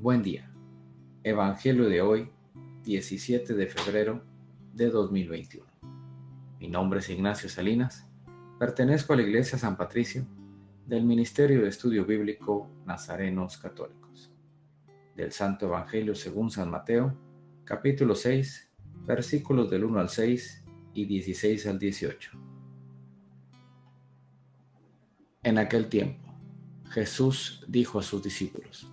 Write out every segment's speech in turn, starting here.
Buen día. Evangelio de hoy, 17 de febrero de 2021. Mi nombre es Ignacio Salinas. Pertenezco a la Iglesia San Patricio del Ministerio de Estudio Bíblico Nazarenos Católicos. Del Santo Evangelio según San Mateo, capítulo 6, versículos del 1 al 6 y 16 al 18. En aquel tiempo, Jesús dijo a sus discípulos,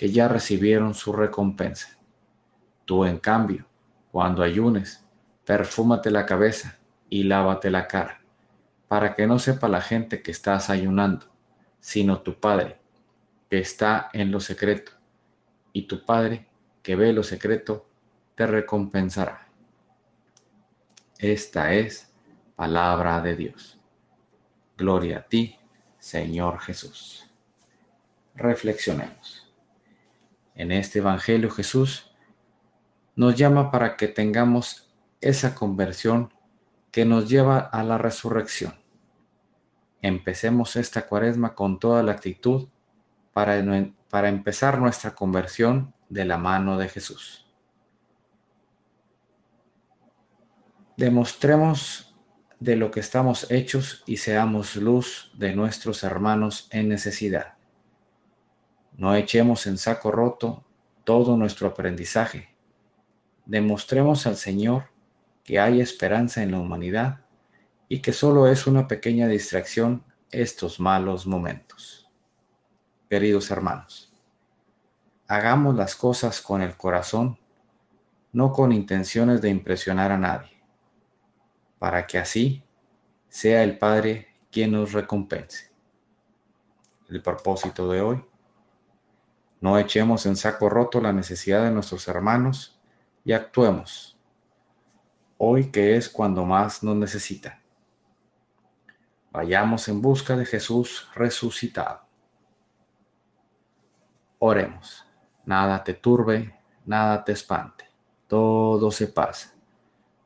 que ya recibieron su recompensa. Tú, en cambio, cuando ayunes, perfúmate la cabeza y lávate la cara, para que no sepa la gente que estás ayunando, sino tu Padre, que está en lo secreto, y tu Padre, que ve lo secreto, te recompensará. Esta es palabra de Dios. Gloria a ti, Señor Jesús. Reflexionemos. En este Evangelio Jesús nos llama para que tengamos esa conversión que nos lleva a la resurrección. Empecemos esta cuaresma con toda la actitud para, para empezar nuestra conversión de la mano de Jesús. Demostremos de lo que estamos hechos y seamos luz de nuestros hermanos en necesidad. No echemos en saco roto todo nuestro aprendizaje. Demostremos al Señor que hay esperanza en la humanidad y que solo es una pequeña distracción estos malos momentos. Queridos hermanos, hagamos las cosas con el corazón, no con intenciones de impresionar a nadie, para que así sea el Padre quien nos recompense. El propósito de hoy no echemos en saco roto la necesidad de nuestros hermanos y actuemos, hoy que es cuando más nos necesitan. Vayamos en busca de Jesús resucitado. Oremos. Nada te turbe, nada te espante. Todo se pasa.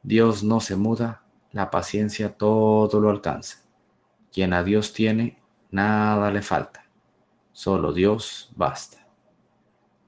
Dios no se muda, la paciencia todo lo alcanza. Quien a Dios tiene, nada le falta. Solo Dios basta.